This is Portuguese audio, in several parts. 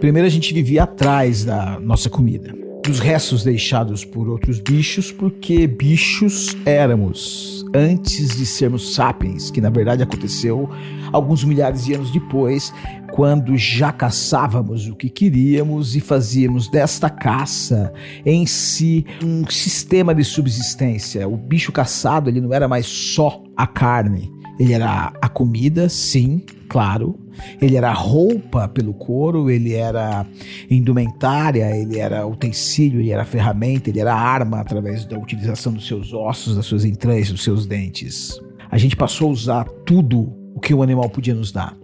Primeiro a gente vivia atrás da nossa comida, dos restos deixados por outros bichos, porque bichos éramos antes de sermos sapiens, que na verdade aconteceu alguns milhares de anos depois, quando já caçávamos o que queríamos e fazíamos desta caça em si um sistema de subsistência. O bicho caçado ele não era mais só a carne, ele era a comida, sim, claro. Ele era roupa pelo couro, ele era indumentária, ele era utensílio, ele era ferramenta, ele era arma através da utilização dos seus ossos, das suas entranhas, dos seus dentes. A gente passou a usar tudo o que o animal podia nos dar.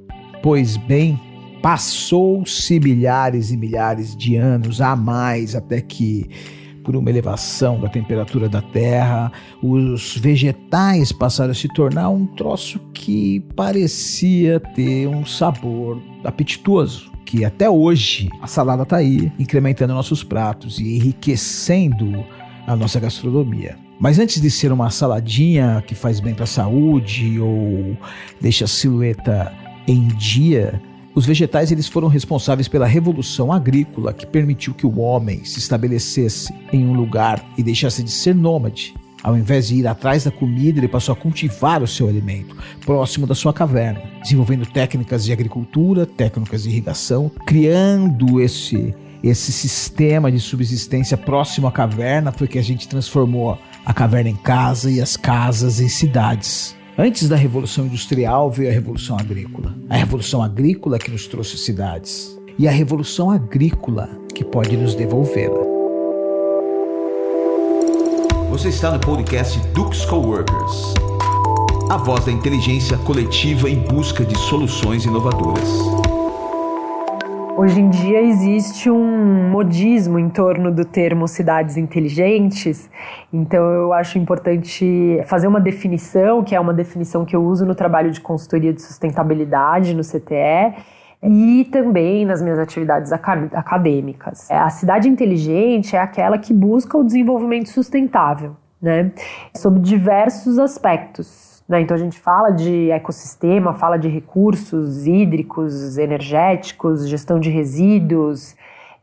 Pois bem, passou-se milhares e milhares de anos a mais até que por uma elevação da temperatura da Terra, os vegetais passaram a se tornar um troço que parecia ter um sabor apetitoso. Que até hoje a salada está aí, incrementando nossos pratos e enriquecendo a nossa gastronomia. Mas antes de ser uma saladinha que faz bem para a saúde ou deixa a silhueta em dia, os vegetais eles foram responsáveis pela revolução agrícola que permitiu que o homem se estabelecesse em um lugar e deixasse de ser nômade. Ao invés de ir atrás da comida, ele passou a cultivar o seu alimento próximo da sua caverna, desenvolvendo técnicas de agricultura, técnicas de irrigação, criando esse esse sistema de subsistência próximo à caverna foi que a gente transformou a caverna em casa e as casas em cidades. Antes da Revolução Industrial veio a Revolução Agrícola. A Revolução Agrícola que nos trouxe cidades. E a Revolução Agrícola que pode nos devolvê-la. Você está no podcast Dux Coworkers. A voz da inteligência coletiva em busca de soluções inovadoras. Hoje em dia existe um modismo em torno do termo cidades inteligentes, então eu acho importante fazer uma definição, que é uma definição que eu uso no trabalho de consultoria de sustentabilidade no CTE e também nas minhas atividades acadêmicas. A cidade inteligente é aquela que busca o desenvolvimento sustentável, né, sob diversos aspectos né? Então a gente fala de ecossistema, fala de recursos hídricos, energéticos, gestão de resíduos,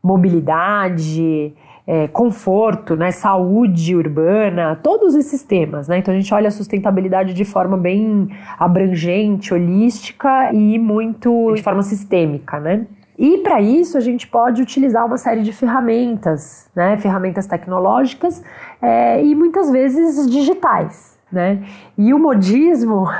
mobilidade, é, conforto, né? saúde urbana, todos esses temas. Né? Então a gente olha a sustentabilidade de forma bem abrangente, holística e muito de forma sistêmica. Né? E para isso a gente pode utilizar uma série de ferramentas, né? ferramentas tecnológicas é, e muitas vezes digitais né? E o modismo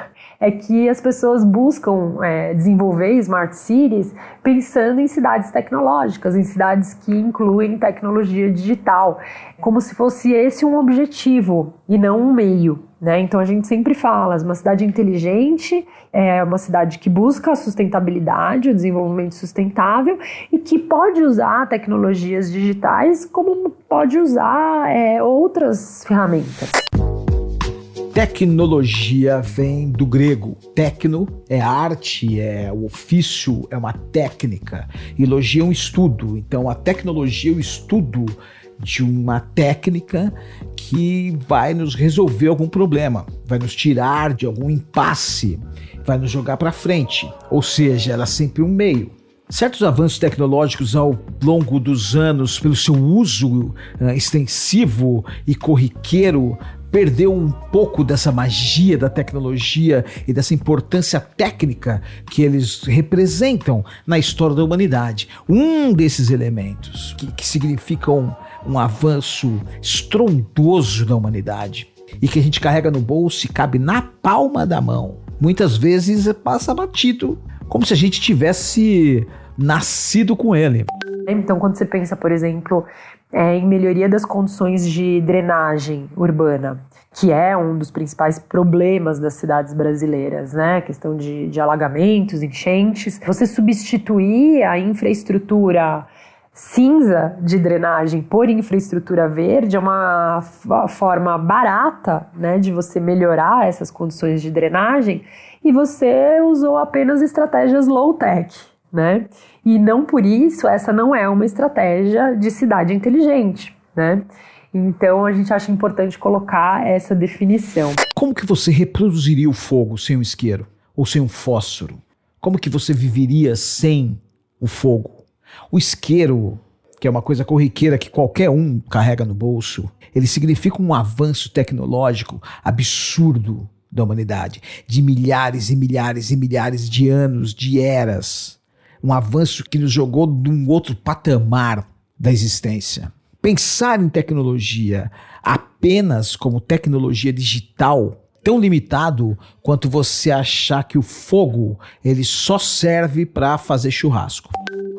é que as pessoas buscam é, desenvolver smart cities pensando em cidades tecnológicas, em cidades que incluem tecnologia digital, como se fosse esse um objetivo e não um meio. Né? Então a gente sempre fala, uma cidade inteligente é uma cidade que busca a sustentabilidade, o desenvolvimento sustentável e que pode usar tecnologias digitais como pode usar é, outras ferramentas. Tecnologia vem do grego. Tecno é arte, é o ofício, é uma técnica. E logia é um estudo. Então a tecnologia é o estudo de uma técnica que vai nos resolver algum problema, vai nos tirar de algum impasse, vai nos jogar para frente. Ou seja, ela é sempre um meio. Certos avanços tecnológicos ao longo dos anos, pelo seu uso uh, extensivo e corriqueiro, perdeu um pouco dessa magia da tecnologia e dessa importância técnica que eles representam na história da humanidade. Um desses elementos que, que significam um avanço estrondoso da humanidade e que a gente carrega no bolso e cabe na palma da mão. Muitas vezes passa batido, como se a gente tivesse nascido com ele. Então, quando você pensa, por exemplo, é, em melhoria das condições de drenagem urbana, que é um dos principais problemas das cidades brasileiras, né? Questão de, de alagamentos, enchentes. Você substituir a infraestrutura cinza de drenagem por infraestrutura verde é uma forma barata né, de você melhorar essas condições de drenagem e você usou apenas estratégias low-tech né? E não por isso essa não é uma estratégia de cidade inteligente, né? Então a gente acha importante colocar essa definição. Como que você reproduziria o fogo sem um isqueiro ou sem um fósforo? Como que você viveria sem o fogo? O isqueiro, que é uma coisa corriqueira que qualquer um carrega no bolso, ele significa um avanço tecnológico absurdo da humanidade, de milhares e milhares e milhares de anos, de eras. Um avanço que nos jogou num outro patamar da existência. Pensar em tecnologia apenas como tecnologia digital tão limitado quanto você achar que o fogo ele só serve para fazer churrasco.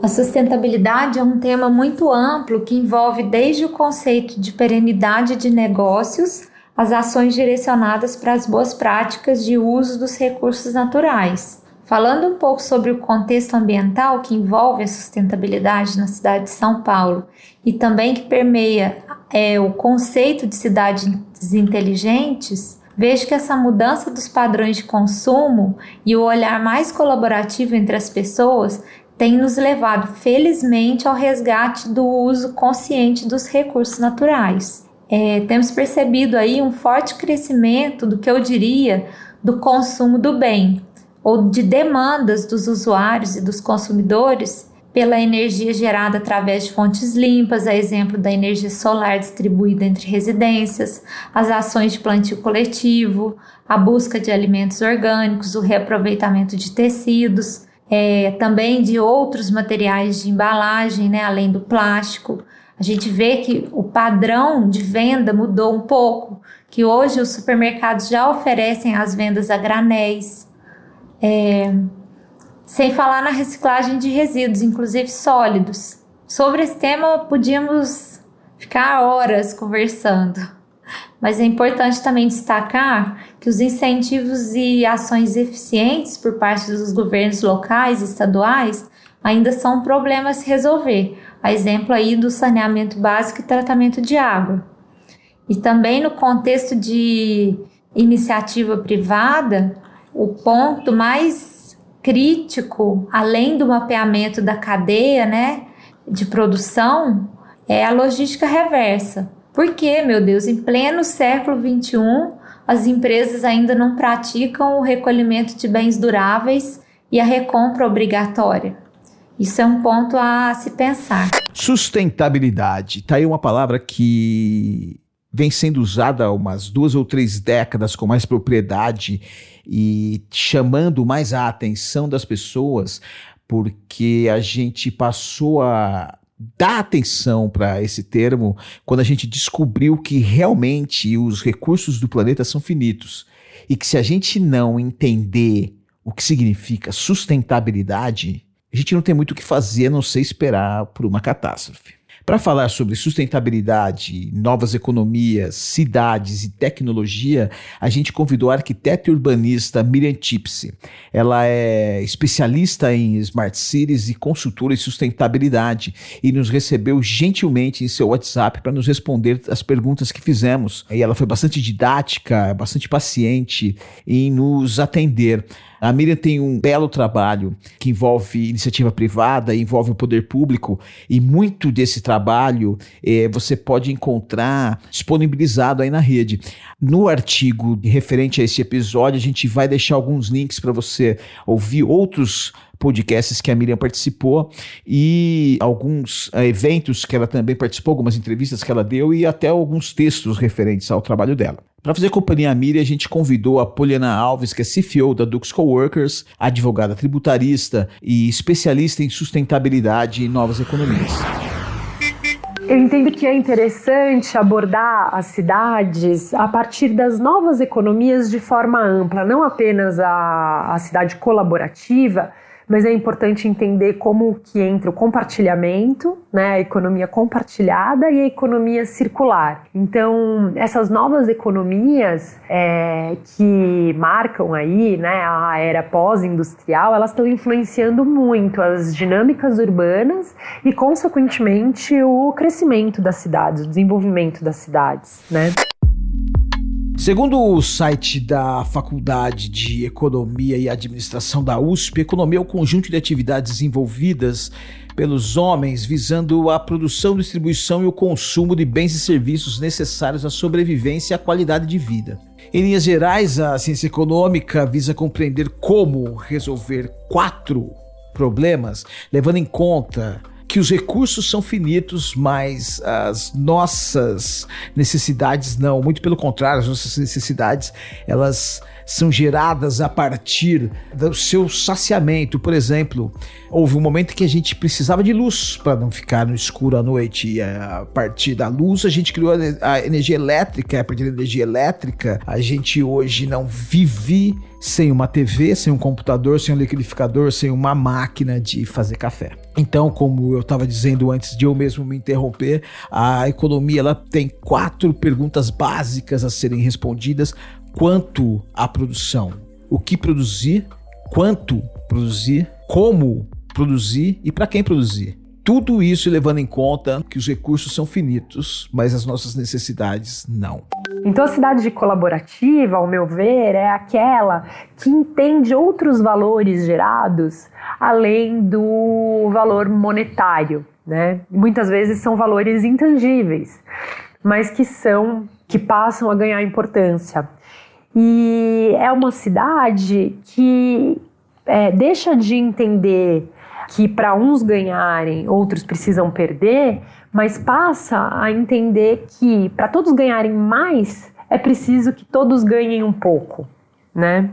A sustentabilidade é um tema muito amplo que envolve desde o conceito de perenidade de negócios as ações direcionadas para as boas práticas de uso dos recursos naturais. Falando um pouco sobre o contexto ambiental que envolve a sustentabilidade na cidade de São Paulo e também que permeia é, o conceito de cidades inteligentes, vejo que essa mudança dos padrões de consumo e o olhar mais colaborativo entre as pessoas tem nos levado, felizmente, ao resgate do uso consciente dos recursos naturais. É, temos percebido aí um forte crescimento do que eu diria do consumo do bem ou de demandas dos usuários e dos consumidores pela energia gerada através de fontes limpas, a exemplo da energia solar distribuída entre residências, as ações de plantio coletivo, a busca de alimentos orgânicos, o reaproveitamento de tecidos, é, também de outros materiais de embalagem, né, além do plástico, a gente vê que o padrão de venda mudou um pouco, que hoje os supermercados já oferecem as vendas a granéis, é, sem falar na reciclagem de resíduos, inclusive sólidos. Sobre esse tema podíamos ficar horas conversando, mas é importante também destacar que os incentivos e ações eficientes por parte dos governos locais e estaduais ainda são um problema a se resolver, a exemplo aí do saneamento básico e tratamento de água. E também no contexto de iniciativa privada, o ponto mais crítico, além do mapeamento da cadeia, né, de produção, é a logística reversa. Por que, meu Deus, em pleno século XXI, as empresas ainda não praticam o recolhimento de bens duráveis e a recompra obrigatória? Isso é um ponto a se pensar. Sustentabilidade. Tá aí uma palavra que vem sendo usada há umas duas ou três décadas com mais propriedade e chamando mais a atenção das pessoas, porque a gente passou a dar atenção para esse termo quando a gente descobriu que realmente os recursos do planeta são finitos e que se a gente não entender o que significa sustentabilidade, a gente não tem muito o que fazer a não ser esperar por uma catástrofe. Para falar sobre sustentabilidade, novas economias, cidades e tecnologia, a gente convidou a arquiteta e urbanista Miriam Tipsy. Ela é especialista em smart cities e consultora em sustentabilidade e nos recebeu gentilmente em seu WhatsApp para nos responder as perguntas que fizemos. E ela foi bastante didática, bastante paciente em nos atender. A Miriam tem um belo trabalho que envolve iniciativa privada, envolve o poder público, e muito desse trabalho eh, você pode encontrar disponibilizado aí na rede. No artigo referente a esse episódio, a gente vai deixar alguns links para você ouvir outros podcasts que a Miriam participou e alguns uh, eventos que ela também participou, algumas entrevistas que ela deu e até alguns textos referentes ao trabalho dela. Para fazer companhia à Miriam, a gente convidou a Poliana Alves, que é CFO da Dux Coworkers, advogada tributarista e especialista em sustentabilidade e novas economias. Eu entendo que é interessante abordar as cidades a partir das novas economias de forma ampla, não apenas a, a cidade colaborativa, mas é importante entender como que entra o compartilhamento, né, a economia compartilhada e a economia circular. Então, essas novas economias é, que marcam aí, né, a era pós-industrial, elas estão influenciando muito as dinâmicas urbanas e, consequentemente, o crescimento das cidades, o desenvolvimento das cidades, né? Segundo o site da Faculdade de Economia e Administração da USP, economia é o conjunto de atividades desenvolvidas pelos homens visando a produção, distribuição e o consumo de bens e serviços necessários à sobrevivência e à qualidade de vida. Em linhas gerais, a ciência econômica visa compreender como resolver quatro problemas, levando em conta que os recursos são finitos, mas as nossas necessidades não. Muito pelo contrário, as nossas necessidades elas são geradas a partir do seu saciamento. Por exemplo, houve um momento que a gente precisava de luz para não ficar no escuro à noite. E a partir da luz, a gente criou a energia elétrica. A partir da energia elétrica, a gente hoje não vive sem uma TV, sem um computador, sem um liquidificador, sem uma máquina de fazer café. Então, como eu estava dizendo antes de eu mesmo me interromper, a economia ela tem quatro perguntas básicas a serem respondidas quanto à produção, o que produzir, quanto produzir, como produzir e para quem produzir. Tudo isso levando em conta que os recursos são finitos, mas as nossas necessidades não. Então, a cidade colaborativa, ao meu ver, é aquela que entende outros valores gerados além do valor monetário, né? Muitas vezes são valores intangíveis, mas que são que passam a ganhar importância. E é uma cidade que é, deixa de entender que para uns ganharem, outros precisam perder, mas passa a entender que para todos ganharem mais, é preciso que todos ganhem um pouco. Né?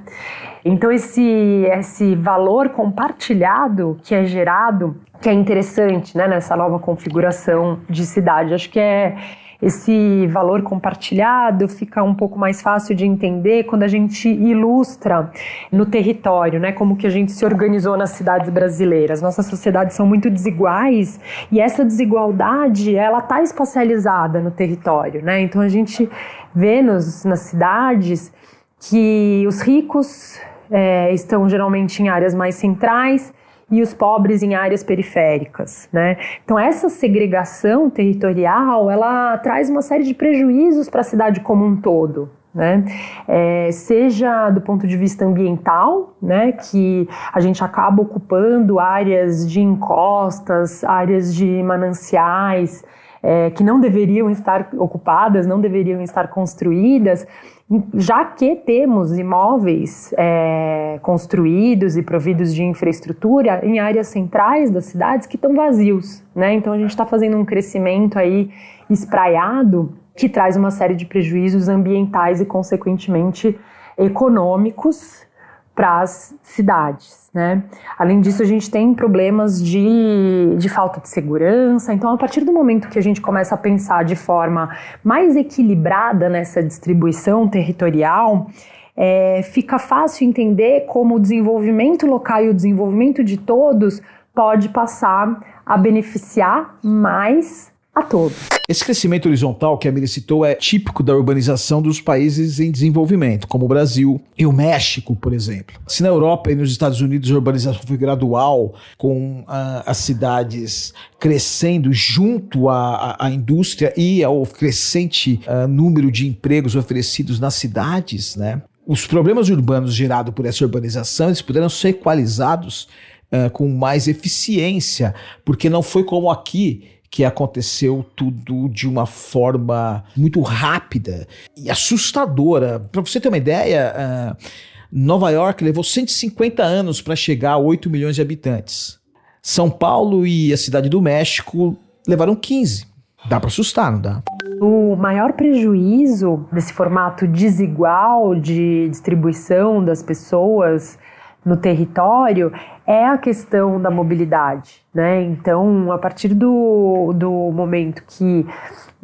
Então esse esse valor compartilhado que é gerado, que é interessante, né, nessa nova configuração de cidade, acho que é esse valor compartilhado fica um pouco mais fácil de entender quando a gente ilustra no território, né, como que a gente se organizou nas cidades brasileiras. Nossas sociedades são muito desiguais e essa desigualdade ela está espacializada no território, né? Então a gente vê nos, nas cidades que os ricos é, estão geralmente em áreas mais centrais e os pobres em áreas periféricas, né? Então essa segregação territorial, ela traz uma série de prejuízos para a cidade como um todo, né? É, seja do ponto de vista ambiental, né, que a gente acaba ocupando áreas de encostas, áreas de mananciais, é, que não deveriam estar ocupadas, não deveriam estar construídas, já que temos imóveis é, construídos e providos de infraestrutura em áreas centrais das cidades que estão vazios, né? Então a gente está fazendo um crescimento aí espraiado que traz uma série de prejuízos ambientais e, consequentemente, econômicos para as cidades. Né? Além disso, a gente tem problemas de, de falta de segurança. Então, a partir do momento que a gente começa a pensar de forma mais equilibrada nessa distribuição territorial, é, fica fácil entender como o desenvolvimento local e o desenvolvimento de todos pode passar a beneficiar mais a todos. Esse crescimento horizontal que a Miri citou é típico da urbanização dos países em desenvolvimento, como o Brasil e o México, por exemplo. Se na Europa e nos Estados Unidos a urbanização foi gradual, com uh, as cidades crescendo junto à, à, indústria e ao crescente uh, número de empregos oferecidos nas cidades, né? Os problemas urbanos gerados por essa urbanização eles puderam ser equalizados uh, com mais eficiência, porque não foi como aqui que aconteceu tudo de uma forma muito rápida e assustadora. Para você ter uma ideia, uh, Nova York levou 150 anos para chegar a 8 milhões de habitantes. São Paulo e a Cidade do México levaram 15. Dá para assustar, não dá? O maior prejuízo desse formato desigual de distribuição das pessoas no território é a questão da mobilidade, né? Então, a partir do, do momento que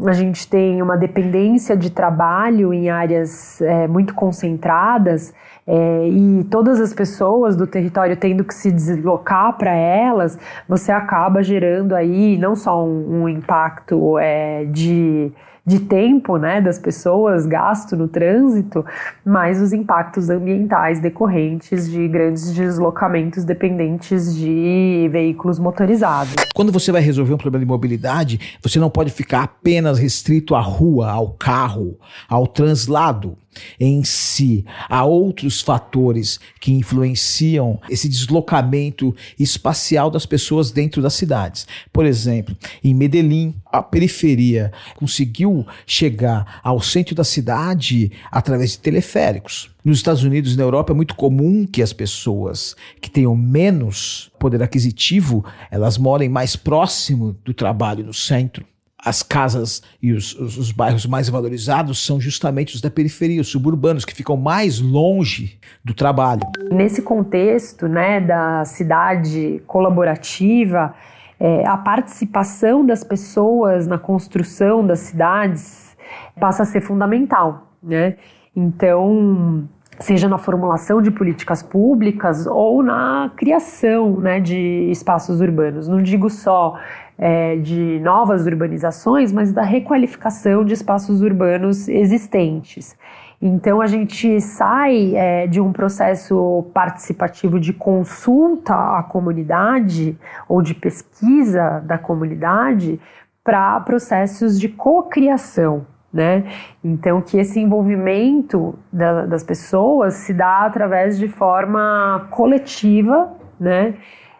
a gente tem uma dependência de trabalho em áreas é, muito concentradas é, e todas as pessoas do território tendo que se deslocar para elas, você acaba gerando aí não só um, um impacto é, de de tempo né, das pessoas gasto no trânsito, mas os impactos ambientais decorrentes de grandes deslocamentos dependentes de veículos motorizados. Quando você vai resolver um problema de mobilidade, você não pode ficar apenas restrito à rua, ao carro, ao translado. Em si. Há outros fatores que influenciam esse deslocamento espacial das pessoas dentro das cidades. Por exemplo, em Medellín, a periferia conseguiu chegar ao centro da cidade através de teleféricos. Nos Estados Unidos e na Europa é muito comum que as pessoas que tenham menos poder aquisitivo, elas morem mais próximo do trabalho no centro as casas e os, os, os, bairros mais valorizados são justamente os da periferia, os suburbanos, que ficam mais longe do trabalho. Nesse contexto né, da cidade colaborativa, é, a participação das pessoas na construção das cidades passa a ser fundamental. Né? Então, seja na formulação de políticas públicas ou na criação né, de espaços urbanos. Não digo só é, de novas urbanizações, mas da requalificação de espaços urbanos existentes. Então a gente sai é, de um processo participativo de consulta à comunidade ou de pesquisa da comunidade para processos de cocriação. Né? Então, que esse envolvimento da, das pessoas se dá através de forma coletiva né?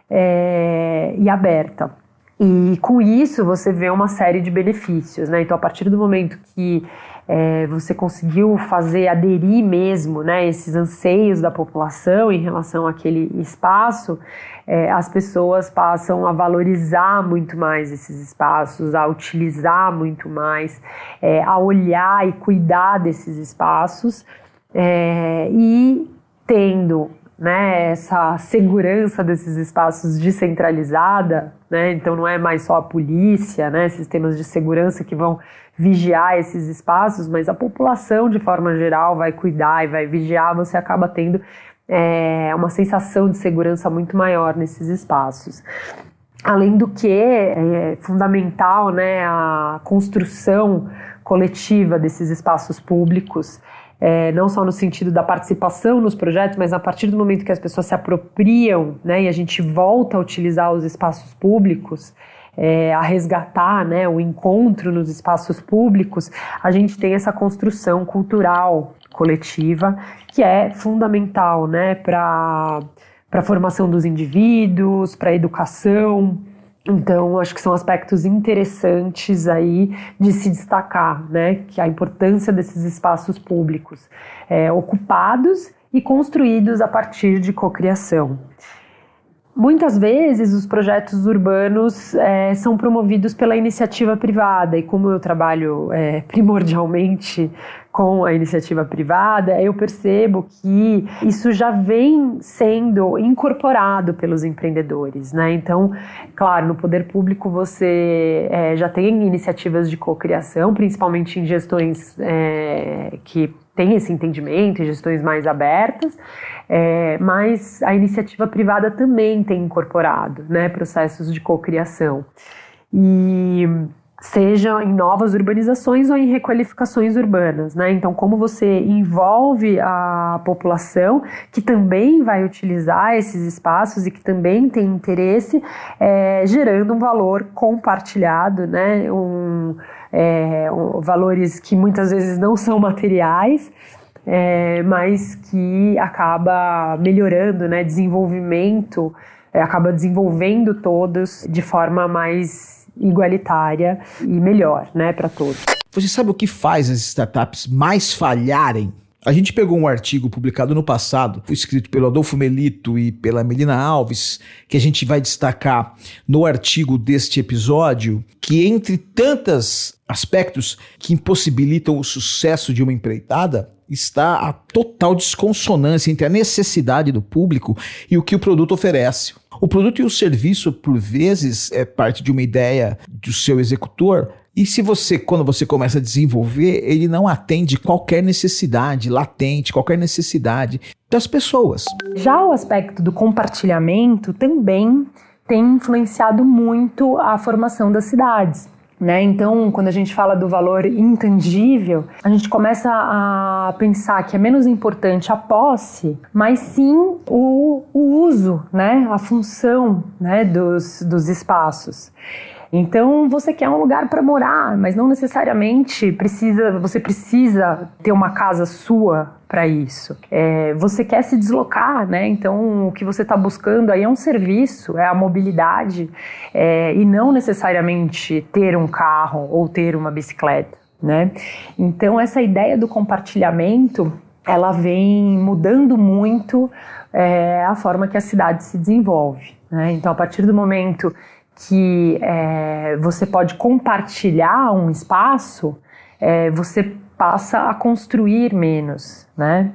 É, e aberta. E com isso você vê uma série de benefícios, né? Então, a partir do momento que é, você conseguiu fazer aderir mesmo, né, esses anseios da população em relação àquele espaço, é, as pessoas passam a valorizar muito mais esses espaços, a utilizar muito mais, é, a olhar e cuidar desses espaços é, e tendo né, essa segurança desses espaços descentralizada, né, então não é mais só a polícia, né, sistemas de segurança que vão vigiar esses espaços, mas a população de forma geral vai cuidar e vai vigiar, você acaba tendo é, uma sensação de segurança muito maior nesses espaços. Além do que é fundamental né, a construção coletiva desses espaços públicos é, não só no sentido da participação nos projetos, mas a partir do momento que as pessoas se apropriam né, e a gente volta a utilizar os espaços públicos, é, a resgatar né, o encontro nos espaços públicos, a gente tem essa construção cultural coletiva que é fundamental né, para a formação dos indivíduos, para a educação, então, acho que são aspectos interessantes aí de se destacar, né? Que a importância desses espaços públicos é, ocupados e construídos a partir de cocriação. Muitas vezes os projetos urbanos é, são promovidos pela iniciativa privada, e como eu trabalho é, primordialmente com a iniciativa privada, eu percebo que isso já vem sendo incorporado pelos empreendedores, né? Então, claro, no poder público você é, já tem iniciativas de cocriação, principalmente em gestões é, que têm esse entendimento, em gestões mais abertas, é, mas a iniciativa privada também tem incorporado, né, processos de cocriação. E seja em novas urbanizações ou em requalificações urbanas, né? Então, como você envolve a população que também vai utilizar esses espaços e que também tem interesse, é, gerando um valor compartilhado, né? Um, é, um, valores que muitas vezes não são materiais, é, mas que acaba melhorando, né? Desenvolvimento, é, acaba desenvolvendo todos de forma mais igualitária e melhor, né, para todos. Você sabe o que faz as startups mais falharem? A gente pegou um artigo publicado no passado, escrito pelo Adolfo Melito e pela Melina Alves, que a gente vai destacar no artigo deste episódio, que entre tantos aspectos que impossibilitam o sucesso de uma empreitada, está a total desconsonância entre a necessidade do público e o que o produto oferece. O produto e o serviço, por vezes, é parte de uma ideia do seu executor. E se você, quando você começa a desenvolver, ele não atende qualquer necessidade latente, qualquer necessidade das pessoas. Já o aspecto do compartilhamento também tem influenciado muito a formação das cidades. Né? Então, quando a gente fala do valor intangível, a gente começa a pensar que é menos importante a posse, mas sim o, o uso, né? a função né? dos, dos espaços. Então você quer um lugar para morar, mas não necessariamente precisa. Você precisa ter uma casa sua para isso. É, você quer se deslocar, né? Então o que você está buscando aí é um serviço, é a mobilidade é, e não necessariamente ter um carro ou ter uma bicicleta, né? Então essa ideia do compartilhamento ela vem mudando muito é, a forma que a cidade se desenvolve. Né? Então a partir do momento que é, você pode compartilhar um espaço, é, você passa a construir menos, né?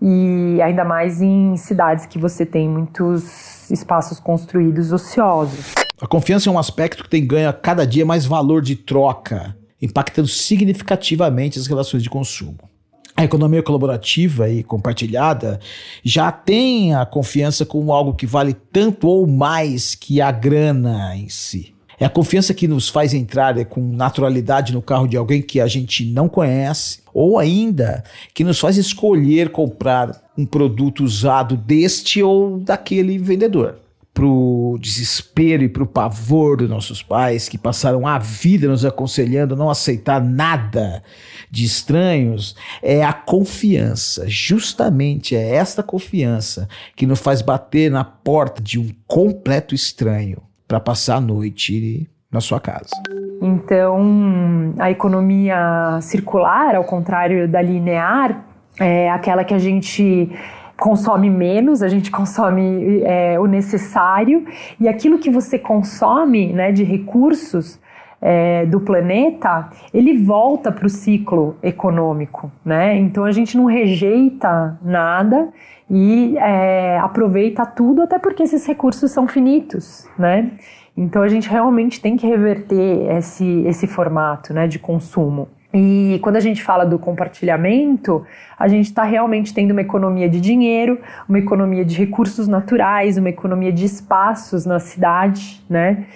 E ainda mais em cidades que você tem muitos espaços construídos ociosos. A confiança é um aspecto que tem ganho a cada dia mais valor de troca, impactando significativamente as relações de consumo a economia colaborativa e compartilhada já tem a confiança como algo que vale tanto ou mais que a grana em si. É a confiança que nos faz entrar com naturalidade no carro de alguém que a gente não conhece, ou ainda que nos faz escolher comprar um produto usado deste ou daquele vendedor pro desespero e pro pavor dos nossos pais que passaram a vida nos aconselhando a não aceitar nada de estranhos, é a confiança. Justamente é esta confiança que nos faz bater na porta de um completo estranho para passar a noite na sua casa. Então, a economia circular, ao contrário da linear, é aquela que a gente consome menos, a gente consome é, o necessário e aquilo que você consome né, de recursos é, do planeta, ele volta para o ciclo econômico, né? Então a gente não rejeita nada e é, aproveita tudo, até porque esses recursos são finitos, né? Então a gente realmente tem que reverter esse, esse formato né, de consumo. E quando a gente fala do compartilhamento, a gente está realmente tendo uma economia de dinheiro, uma economia de recursos naturais, uma economia de espaços na cidade, né?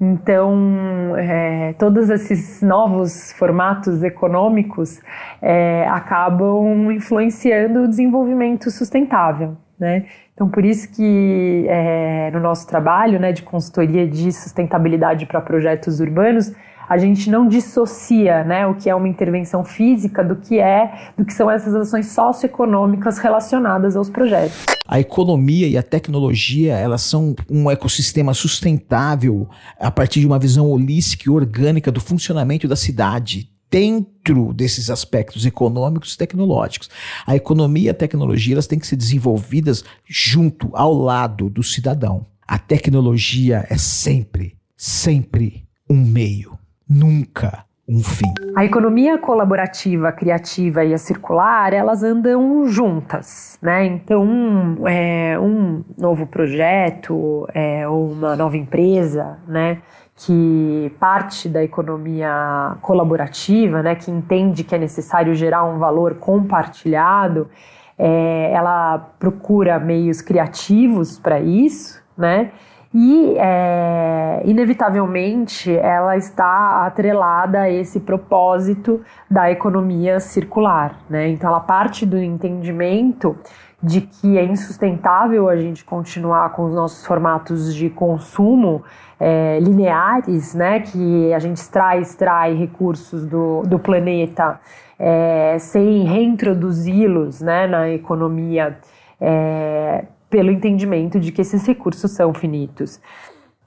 Então, é, todos esses novos formatos econômicos é, acabam influenciando o desenvolvimento sustentável. Né? Então, por isso que é, no nosso trabalho né, de consultoria de sustentabilidade para projetos urbanos, a gente não dissocia né, o que é uma intervenção física do que é, do que são essas ações socioeconômicas relacionadas aos projetos. A economia e a tecnologia, elas são um ecossistema sustentável a partir de uma visão holística e orgânica do funcionamento da cidade dentro desses aspectos econômicos e tecnológicos. A economia e a tecnologia elas têm que ser desenvolvidas junto, ao lado do cidadão. A tecnologia é sempre, sempre um meio nunca um fim. A economia colaborativa, criativa e a circular, elas andam juntas, né? Então, um, é, um novo projeto é, ou uma nova empresa, né? Que parte da economia colaborativa, né? Que entende que é necessário gerar um valor compartilhado, é, ela procura meios criativos para isso, né? E é, inevitavelmente ela está atrelada a esse propósito da economia circular, né? Então ela parte do entendimento de que é insustentável a gente continuar com os nossos formatos de consumo é, lineares, né? Que a gente extrai, extrai recursos do, do planeta é, sem reintroduzi-los, né? Na economia é, pelo entendimento de que esses recursos são finitos.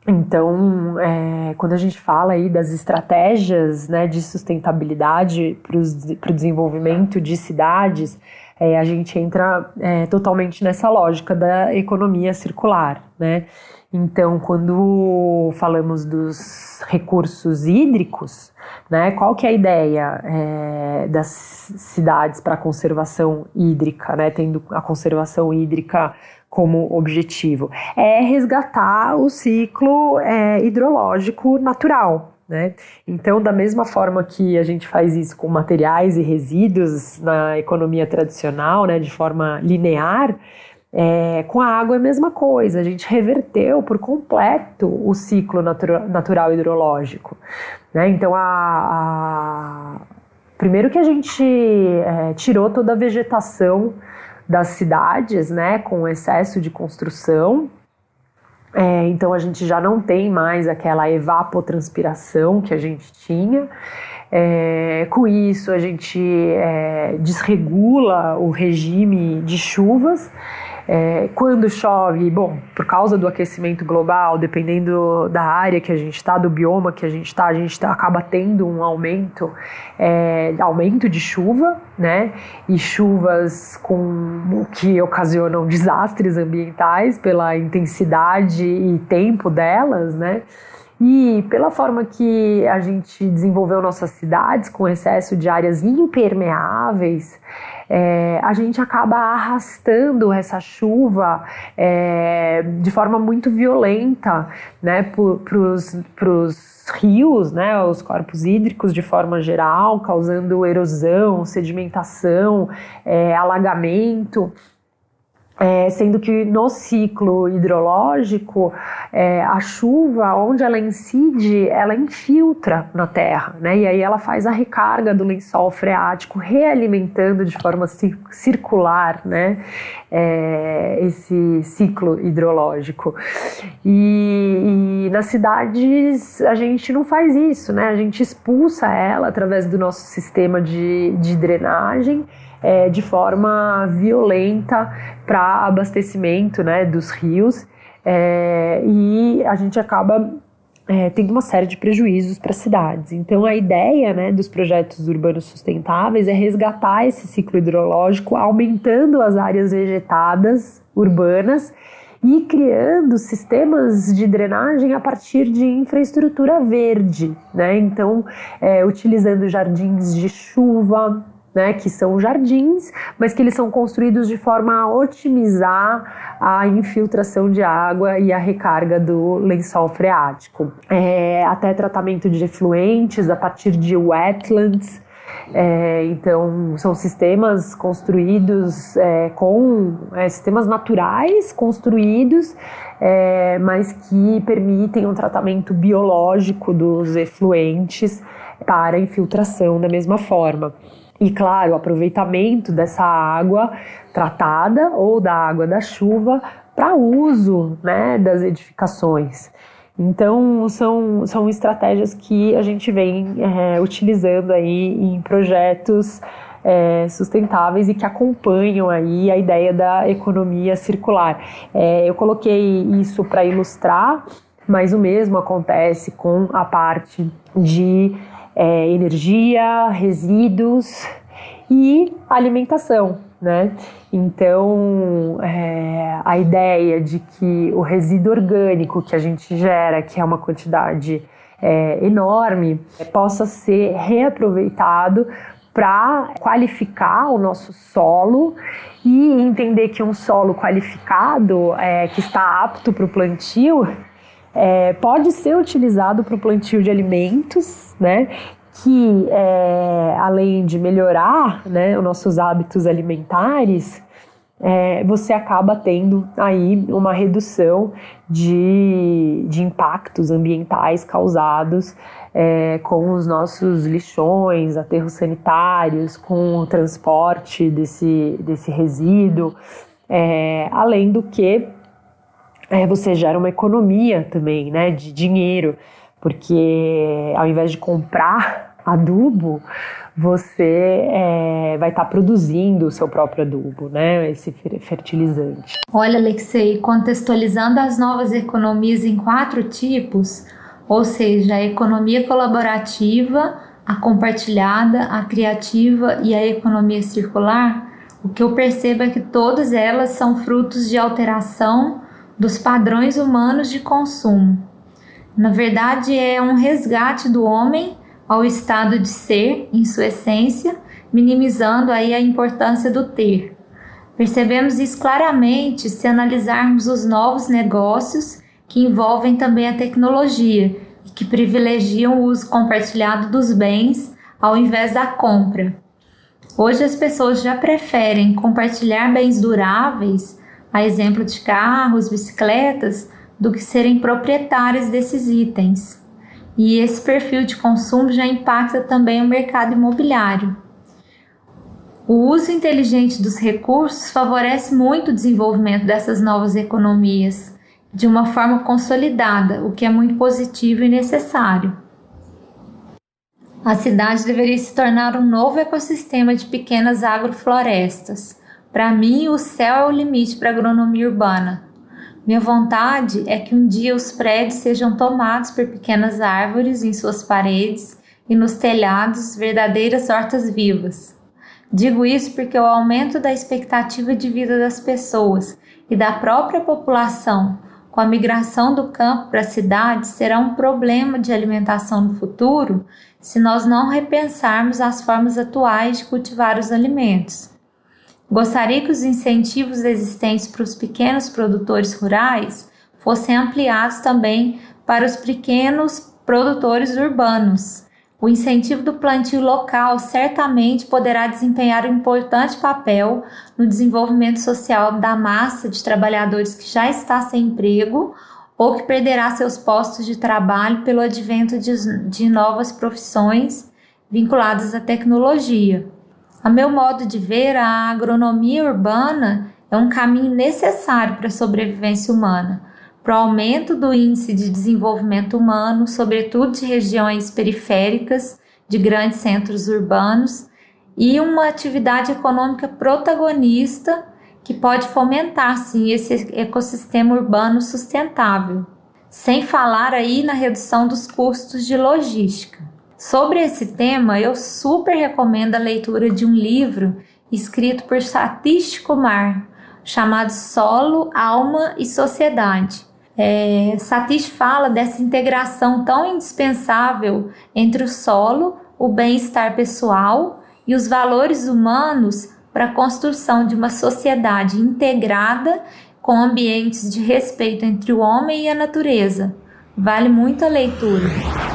Então, é, quando a gente fala aí das estratégias né, de sustentabilidade para o desenvolvimento de cidades, é, a gente entra é, totalmente nessa lógica da economia circular, né? Então, quando falamos dos recursos hídricos, né, qual que é a ideia é, das cidades para conservação hídrica, né, tendo a conservação hídrica como objetivo? É resgatar o ciclo é, hidrológico natural. Né? Então, da mesma forma que a gente faz isso com materiais e resíduos na economia tradicional, né, de forma linear, é, com a água é a mesma coisa, a gente reverteu por completo o ciclo natura, natural hidrológico. Né? Então, a, a, primeiro que a gente é, tirou toda a vegetação das cidades, né, com excesso de construção. É, então a gente já não tem mais aquela evapotranspiração que a gente tinha. É, com isso, a gente é, desregula o regime de chuvas. É, quando chove, bom, por causa do aquecimento global, dependendo da área que a gente está, do bioma que a gente está, a gente tá, acaba tendo um aumento, é, aumento de chuva, né? E chuvas com que ocasionam desastres ambientais pela intensidade e tempo delas, né? E pela forma que a gente desenvolveu nossas cidades com excesso de áreas impermeáveis, é, a gente acaba arrastando essa chuva é, de forma muito violenta né, para os rios, né, os corpos hídricos de forma geral, causando erosão, sedimentação, é, alagamento. É, sendo que no ciclo hidrológico, é, a chuva, onde ela incide, ela infiltra na terra, né? E aí ela faz a recarga do lençol freático, realimentando de forma circular, né? É, esse ciclo hidrológico. E, e, nas cidades a gente não faz isso, né? A gente expulsa ela através do nosso sistema de, de drenagem é, de forma violenta para abastecimento né, dos rios é, e a gente acaba é, tendo uma série de prejuízos para as cidades. Então, a ideia né, dos projetos urbanos sustentáveis é resgatar esse ciclo hidrológico, aumentando as áreas vegetadas urbanas e criando sistemas de drenagem a partir de infraestrutura verde, né? Então, é, utilizando jardins de chuva, né, que são jardins, mas que eles são construídos de forma a otimizar a infiltração de água e a recarga do lençol freático. É, até tratamento de efluentes a partir de wetlands. É, então, são sistemas construídos é, com é, sistemas naturais construídos, é, mas que permitem um tratamento biológico dos efluentes para infiltração da mesma forma. E claro, o aproveitamento dessa água tratada ou da água da chuva para uso né, das edificações. Então, são, são estratégias que a gente vem é, utilizando aí em projetos é, sustentáveis e que acompanham aí a ideia da economia circular. É, eu coloquei isso para ilustrar, mas o mesmo acontece com a parte de é, energia, resíduos e alimentação, né? Então, é, a ideia de que o resíduo orgânico que a gente gera, que é uma quantidade é, enorme, possa ser reaproveitado para qualificar o nosso solo e entender que um solo qualificado, é, que está apto para o plantio, é, pode ser utilizado para o plantio de alimentos, né? Que é, além de melhorar né, os nossos hábitos alimentares, é, você acaba tendo aí uma redução de, de impactos ambientais causados é, com os nossos lixões, aterros sanitários, com o transporte desse, desse resíduo, é, além do que é, você gera uma economia também, né, de dinheiro, porque ao invés de comprar adubo, você é, vai estar tá produzindo o seu próprio adubo, né? Esse fertilizante. Olha, Alexei, contextualizando as novas economias em quatro tipos, ou seja, a economia colaborativa, a compartilhada, a criativa e a economia circular, o que eu percebo é que todas elas são frutos de alteração dos padrões humanos de consumo. Na verdade, é um resgate do homem ao estado de ser, em sua essência, minimizando aí a importância do ter. Percebemos isso claramente se analisarmos os novos negócios que envolvem também a tecnologia e que privilegiam o uso compartilhado dos bens ao invés da compra. Hoje as pessoas já preferem compartilhar bens duráveis a exemplo de carros, bicicletas, do que serem proprietários desses itens. E esse perfil de consumo já impacta também o mercado imobiliário. O uso inteligente dos recursos favorece muito o desenvolvimento dessas novas economias, de uma forma consolidada, o que é muito positivo e necessário. A cidade deveria se tornar um novo ecossistema de pequenas agroflorestas. Para mim, o céu é o limite para a agronomia urbana. Minha vontade é que um dia os prédios sejam tomados por pequenas árvores em suas paredes e nos telhados verdadeiras hortas vivas. Digo isso porque o aumento da expectativa de vida das pessoas e da própria população com a migração do campo para a cidade será um problema de alimentação no futuro se nós não repensarmos as formas atuais de cultivar os alimentos. Gostaria que os incentivos existentes para os pequenos produtores rurais fossem ampliados também para os pequenos produtores urbanos. O incentivo do plantio local certamente poderá desempenhar um importante papel no desenvolvimento social da massa de trabalhadores que já está sem emprego ou que perderá seus postos de trabalho pelo advento de, de novas profissões vinculadas à tecnologia. A meu modo de ver, a agronomia urbana é um caminho necessário para a sobrevivência humana para o aumento do índice de desenvolvimento humano, sobretudo de regiões periféricas de grandes centros urbanos, e uma atividade econômica protagonista que pode fomentar sim esse ecossistema urbano sustentável. Sem falar aí na redução dos custos de logística. Sobre esse tema, eu super recomendo a leitura de um livro escrito por Satish Kumar, chamado Solo, Alma e Sociedade é, Satish fala dessa integração tão indispensável entre o solo, o bem-estar pessoal e os valores humanos para a construção de uma sociedade integrada com ambientes de respeito entre o homem e a natureza. Vale muito a leitura.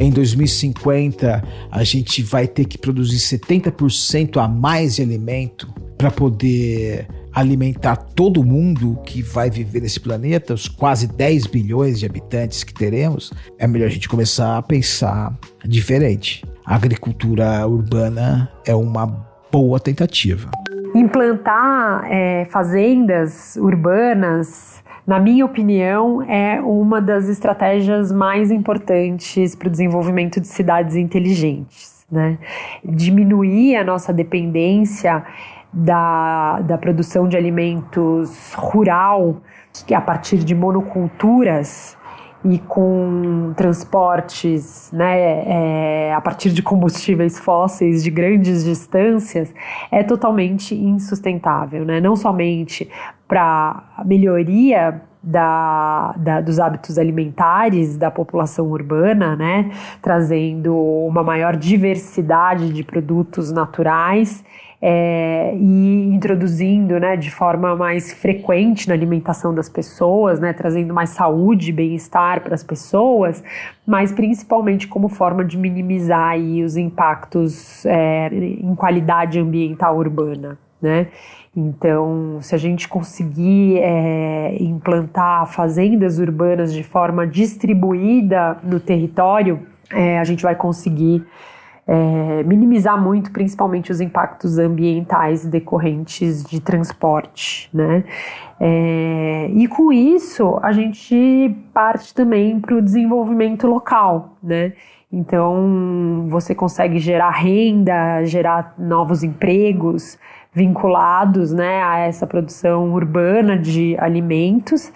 Em 2050, a gente vai ter que produzir 70% a mais de alimento para poder alimentar todo mundo que vai viver nesse planeta, os quase 10 bilhões de habitantes que teremos, é melhor a gente começar a pensar diferente. A agricultura urbana é uma boa tentativa. Implantar é, fazendas urbanas, na minha opinião, é uma das estratégias mais importantes para o desenvolvimento de cidades inteligentes. Né? Diminuir a nossa dependência da, da produção de alimentos rural, que a partir de monoculturas e com transportes né, é, a partir de combustíveis fósseis de grandes distâncias é totalmente insustentável, né? não somente para a melhoria da, da, dos hábitos alimentares da população urbana, né, trazendo uma maior diversidade de produtos naturais é, e introduzindo né, de forma mais frequente na alimentação das pessoas, né, trazendo mais saúde e bem-estar para as pessoas, mas principalmente como forma de minimizar aí, os impactos é, em qualidade ambiental urbana. Né? Então, se a gente conseguir é, implantar fazendas urbanas de forma distribuída no território, é, a gente vai conseguir é, minimizar muito, principalmente os impactos ambientais decorrentes de transporte, né? É, e com isso a gente parte também para o desenvolvimento local, né? Então você consegue gerar renda, gerar novos empregos vinculados, né, a essa produção urbana de alimentos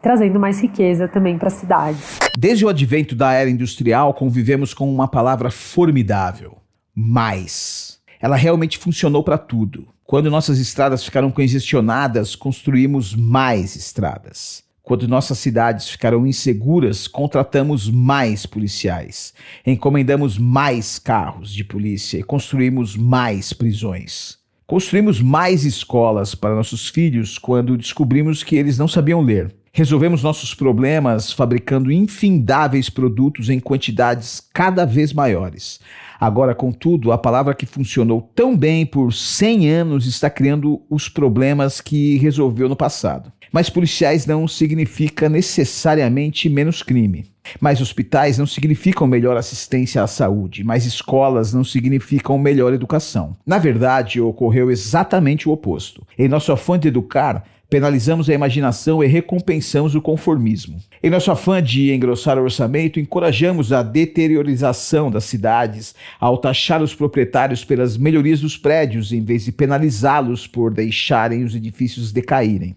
trazendo mais riqueza também para as cidades. Desde o advento da era industrial, convivemos com uma palavra formidável: mais. Ela realmente funcionou para tudo. Quando nossas estradas ficaram congestionadas, construímos mais estradas. Quando nossas cidades ficaram inseguras, contratamos mais policiais, encomendamos mais carros de polícia e construímos mais prisões. Construímos mais escolas para nossos filhos quando descobrimos que eles não sabiam ler. Resolvemos nossos problemas fabricando infindáveis produtos em quantidades cada vez maiores. Agora, contudo, a palavra que funcionou tão bem por 100 anos está criando os problemas que resolveu no passado. Mais policiais não significa necessariamente menos crime. Mais hospitais não significam melhor assistência à saúde. Mais escolas não significam melhor educação. Na verdade, ocorreu exatamente o oposto. Em nosso afã de educar, penalizamos a imaginação e recompensamos o conformismo. Em nosso afã de engrossar o orçamento, encorajamos a deteriorização das cidades ao taxar os proprietários pelas melhorias dos prédios, em vez de penalizá-los por deixarem os edifícios decaírem.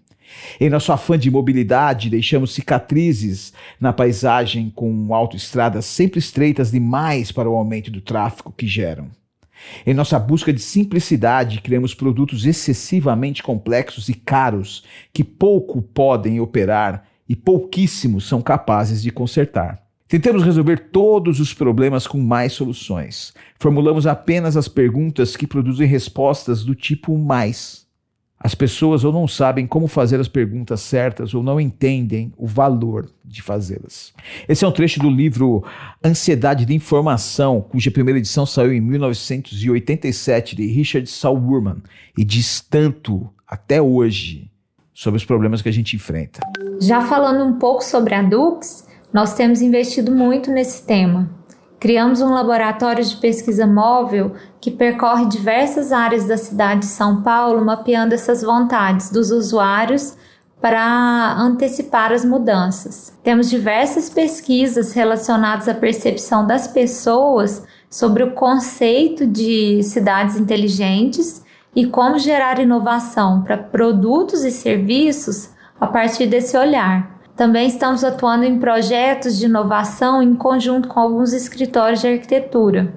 Em nosso afã de mobilidade, deixamos cicatrizes na paisagem com autoestradas sempre estreitas demais para o aumento do tráfego que geram. Em nossa busca de simplicidade, criamos produtos excessivamente complexos e caros que pouco podem operar e pouquíssimos são capazes de consertar. Tentamos resolver todos os problemas com mais soluções. Formulamos apenas as perguntas que produzem respostas do tipo mais. As pessoas ou não sabem como fazer as perguntas certas ou não entendem o valor de fazê-las. Esse é um trecho do livro Ansiedade de Informação, cuja primeira edição saiu em 1987, de Richard Salomon, e diz tanto até hoje sobre os problemas que a gente enfrenta. Já falando um pouco sobre a Dux, nós temos investido muito nesse tema. Criamos um laboratório de pesquisa móvel que percorre diversas áreas da cidade de São Paulo, mapeando essas vontades dos usuários para antecipar as mudanças. Temos diversas pesquisas relacionadas à percepção das pessoas sobre o conceito de cidades inteligentes e como gerar inovação para produtos e serviços a partir desse olhar. Também estamos atuando em projetos de inovação em conjunto com alguns escritórios de arquitetura.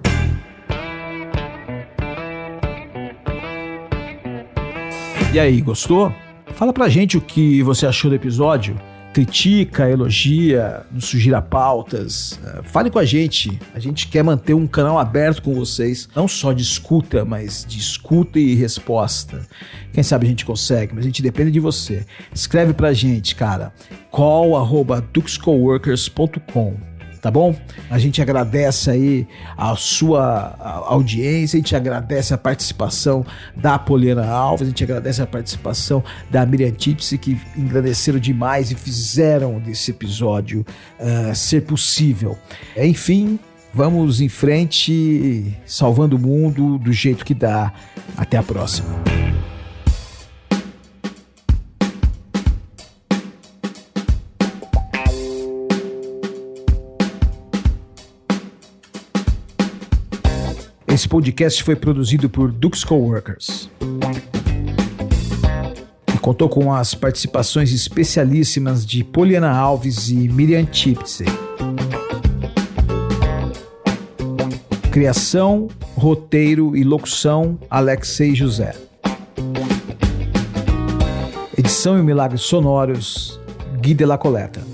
E aí, gostou? Fala pra gente o que você achou do episódio. Critica, elogia, nos sugira pautas. Eh, fale com a gente. A gente quer manter um canal aberto com vocês, não só de escuta, mas de escuta e resposta. Quem sabe a gente consegue, mas a gente depende de você. Escreve pra gente, cara. call@duxcoworkers.com tá bom? A gente agradece aí a sua audiência, a gente agradece a participação da Poliana Alves, a gente agradece a participação da Miriam Tipsy, que engrandeceram demais e fizeram desse episódio uh, ser possível. Enfim, vamos em frente, salvando o mundo do jeito que dá. Até a próxima. Esse podcast foi produzido por Dux Coworkers. E contou com as participações especialíssimas de Poliana Alves e Miriam Chipsey. Criação, roteiro e locução Alexei José. Edição e milagres sonoros Gui de la Coleta.